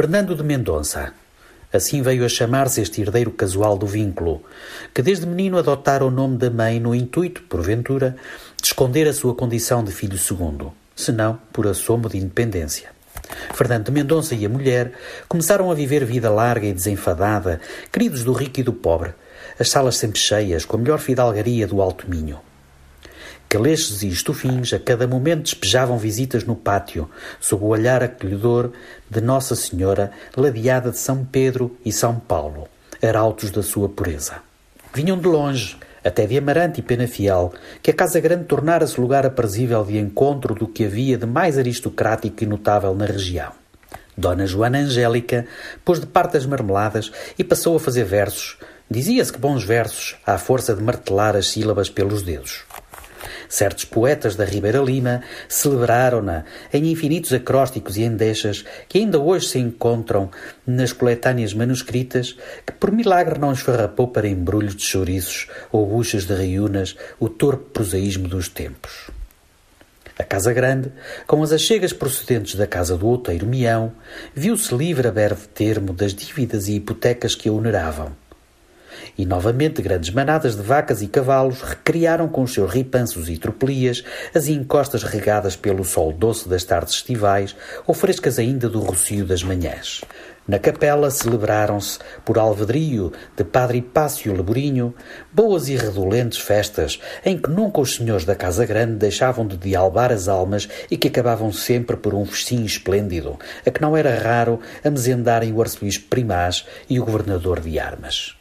Fernando de Mendonça. Assim veio a chamar-se este herdeiro casual do vínculo, que desde menino adotara o nome da mãe no intuito, porventura, de esconder a sua condição de filho segundo, senão por assomo de independência. Fernando de Mendonça e a mulher começaram a viver vida larga e desenfadada, queridos do rico e do pobre, as salas sempre cheias, com a melhor fidalgaria do Alto Minho. Caleixes e estufins a cada momento despejavam visitas no pátio, sob o olhar acolhedor de Nossa Senhora, ladeada de São Pedro e São Paulo, arautos da sua pureza. Vinham de longe, até de Amarante e Penafiel, que a Casa Grande tornara-se lugar aprazível de encontro do que havia de mais aristocrático e notável na região. Dona Joana Angélica pôs de parte as marmeladas e passou a fazer versos. Dizia-se que bons versos, à força de martelar as sílabas pelos dedos. Certos poetas da Ribeira Lima celebraram-na em infinitos acrósticos e endechas que ainda hoje se encontram nas coletâneas manuscritas, que por milagre não esfarrapou para embrulhos de chouriços ou buchas de riunas o torpe prosaísmo dos tempos. A Casa Grande, com as achegas procedentes da casa do outeiro Mião, viu-se livre a breve termo das dívidas e hipotecas que a oneravam e novamente grandes manadas de vacas e cavalos recriaram com os seus ripanços e tropelias as encostas regadas pelo sol doce das tardes estivais ou frescas ainda do rocio das manhãs. Na capela celebraram-se, por alvedrio de Padre Pácio Leborinho, boas e redolentes festas, em que nunca os senhores da Casa Grande deixavam de dialbar as almas e que acabavam sempre por um festim esplêndido, a que não era raro amezendarem o arcebispo Primaz e o governador de Armas.